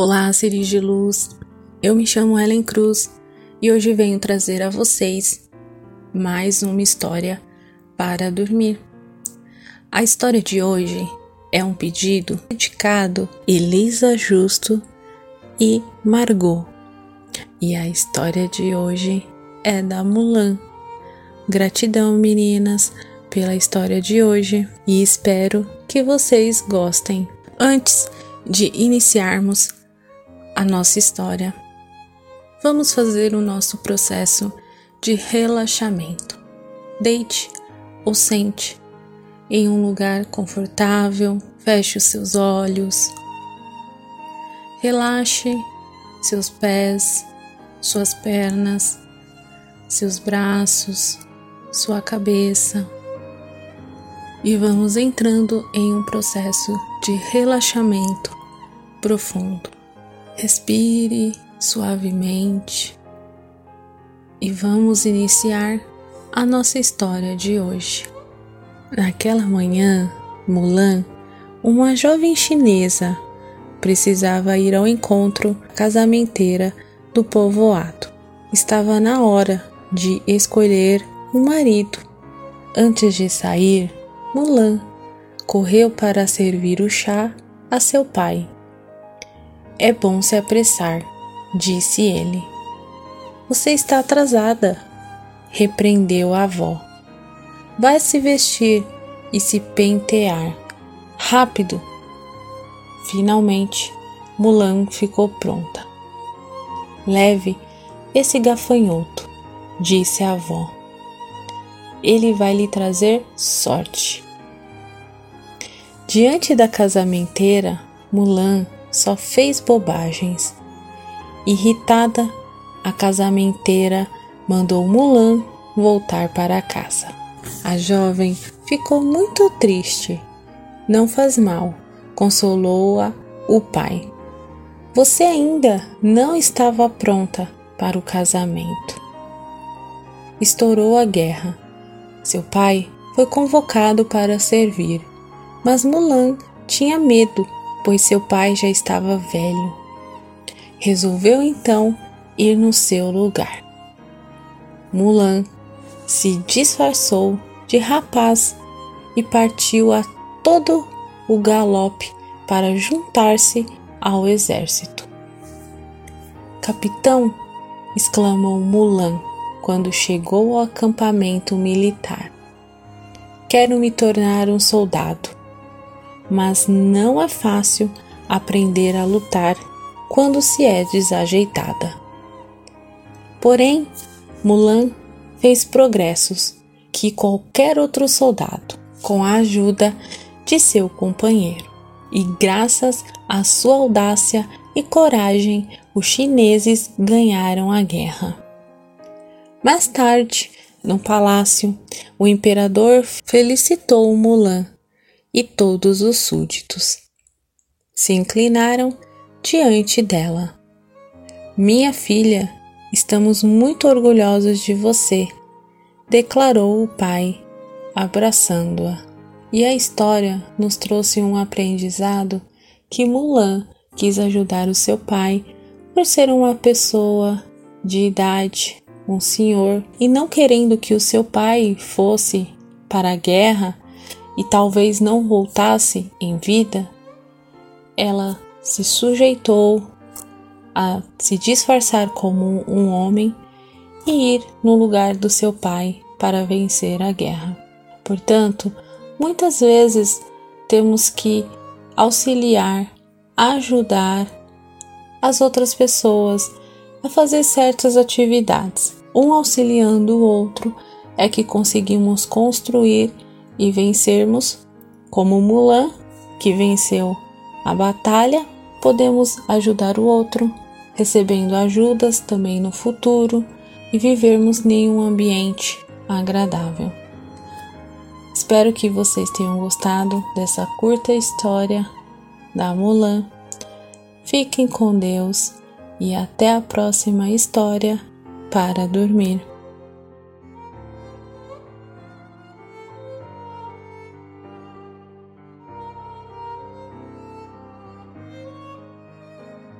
Olá, seres de luz. Eu me chamo Ellen Cruz e hoje venho trazer a vocês mais uma história para dormir. A história de hoje é um pedido dedicado Elisa Justo e Margot. E a história de hoje é da Mulan. Gratidão, meninas, pela história de hoje e espero que vocês gostem. Antes de iniciarmos a nossa história, vamos fazer o nosso processo de relaxamento. Deite ou sente em um lugar confortável, feche os seus olhos, relaxe seus pés, suas pernas, seus braços, sua cabeça e vamos entrando em um processo de relaxamento profundo. Respire suavemente e vamos iniciar a nossa história de hoje. Naquela manhã, Mulan, uma jovem chinesa, precisava ir ao encontro casamenteira do povoado. Estava na hora de escolher um marido. Antes de sair, Mulan correu para servir o chá a seu pai. É bom se apressar, disse ele. Você está atrasada, repreendeu a avó. Vai se vestir e se pentear. Rápido! Finalmente, Mulan ficou pronta. Leve esse gafanhoto, disse a avó ele vai lhe trazer sorte. Diante da casamenteira, Mulan só fez bobagens. Irritada, a casamenteira mandou Mulan voltar para casa. A jovem ficou muito triste. Não faz mal, consolou-a o pai. Você ainda não estava pronta para o casamento. Estourou a guerra seu pai foi convocado para servir, mas Mulan tinha medo, pois seu pai já estava velho. Resolveu então ir no seu lugar. Mulan se disfarçou de rapaz e partiu a todo o galope para juntar-se ao exército. Capitão! exclamou Mulan quando chegou ao acampamento militar. Quero me tornar um soldado, mas não é fácil aprender a lutar quando se é desajeitada. Porém, Mulan fez progressos que qualquer outro soldado, com a ajuda de seu companheiro. E graças à sua audácia e coragem, os chineses ganharam a guerra. Mais tarde, no palácio, o imperador felicitou Mulan e todos os súditos. Se inclinaram diante dela. Minha filha, estamos muito orgulhosos de você, declarou o pai, abraçando-a. E a história nos trouxe um aprendizado que Mulan quis ajudar o seu pai por ser uma pessoa de idade um senhor e não querendo que o seu pai fosse para a guerra e talvez não voltasse em vida, ela se sujeitou a se disfarçar como um homem e ir no lugar do seu pai para vencer a guerra. Portanto, muitas vezes temos que auxiliar, ajudar as outras pessoas a fazer certas atividades um auxiliando o outro, é que conseguimos construir e vencermos, como Mulan, que venceu a batalha, podemos ajudar o outro, recebendo ajudas também no futuro e vivermos em um ambiente agradável. Espero que vocês tenham gostado dessa curta história da Mulan. Fiquem com Deus e até a próxima história para dormir.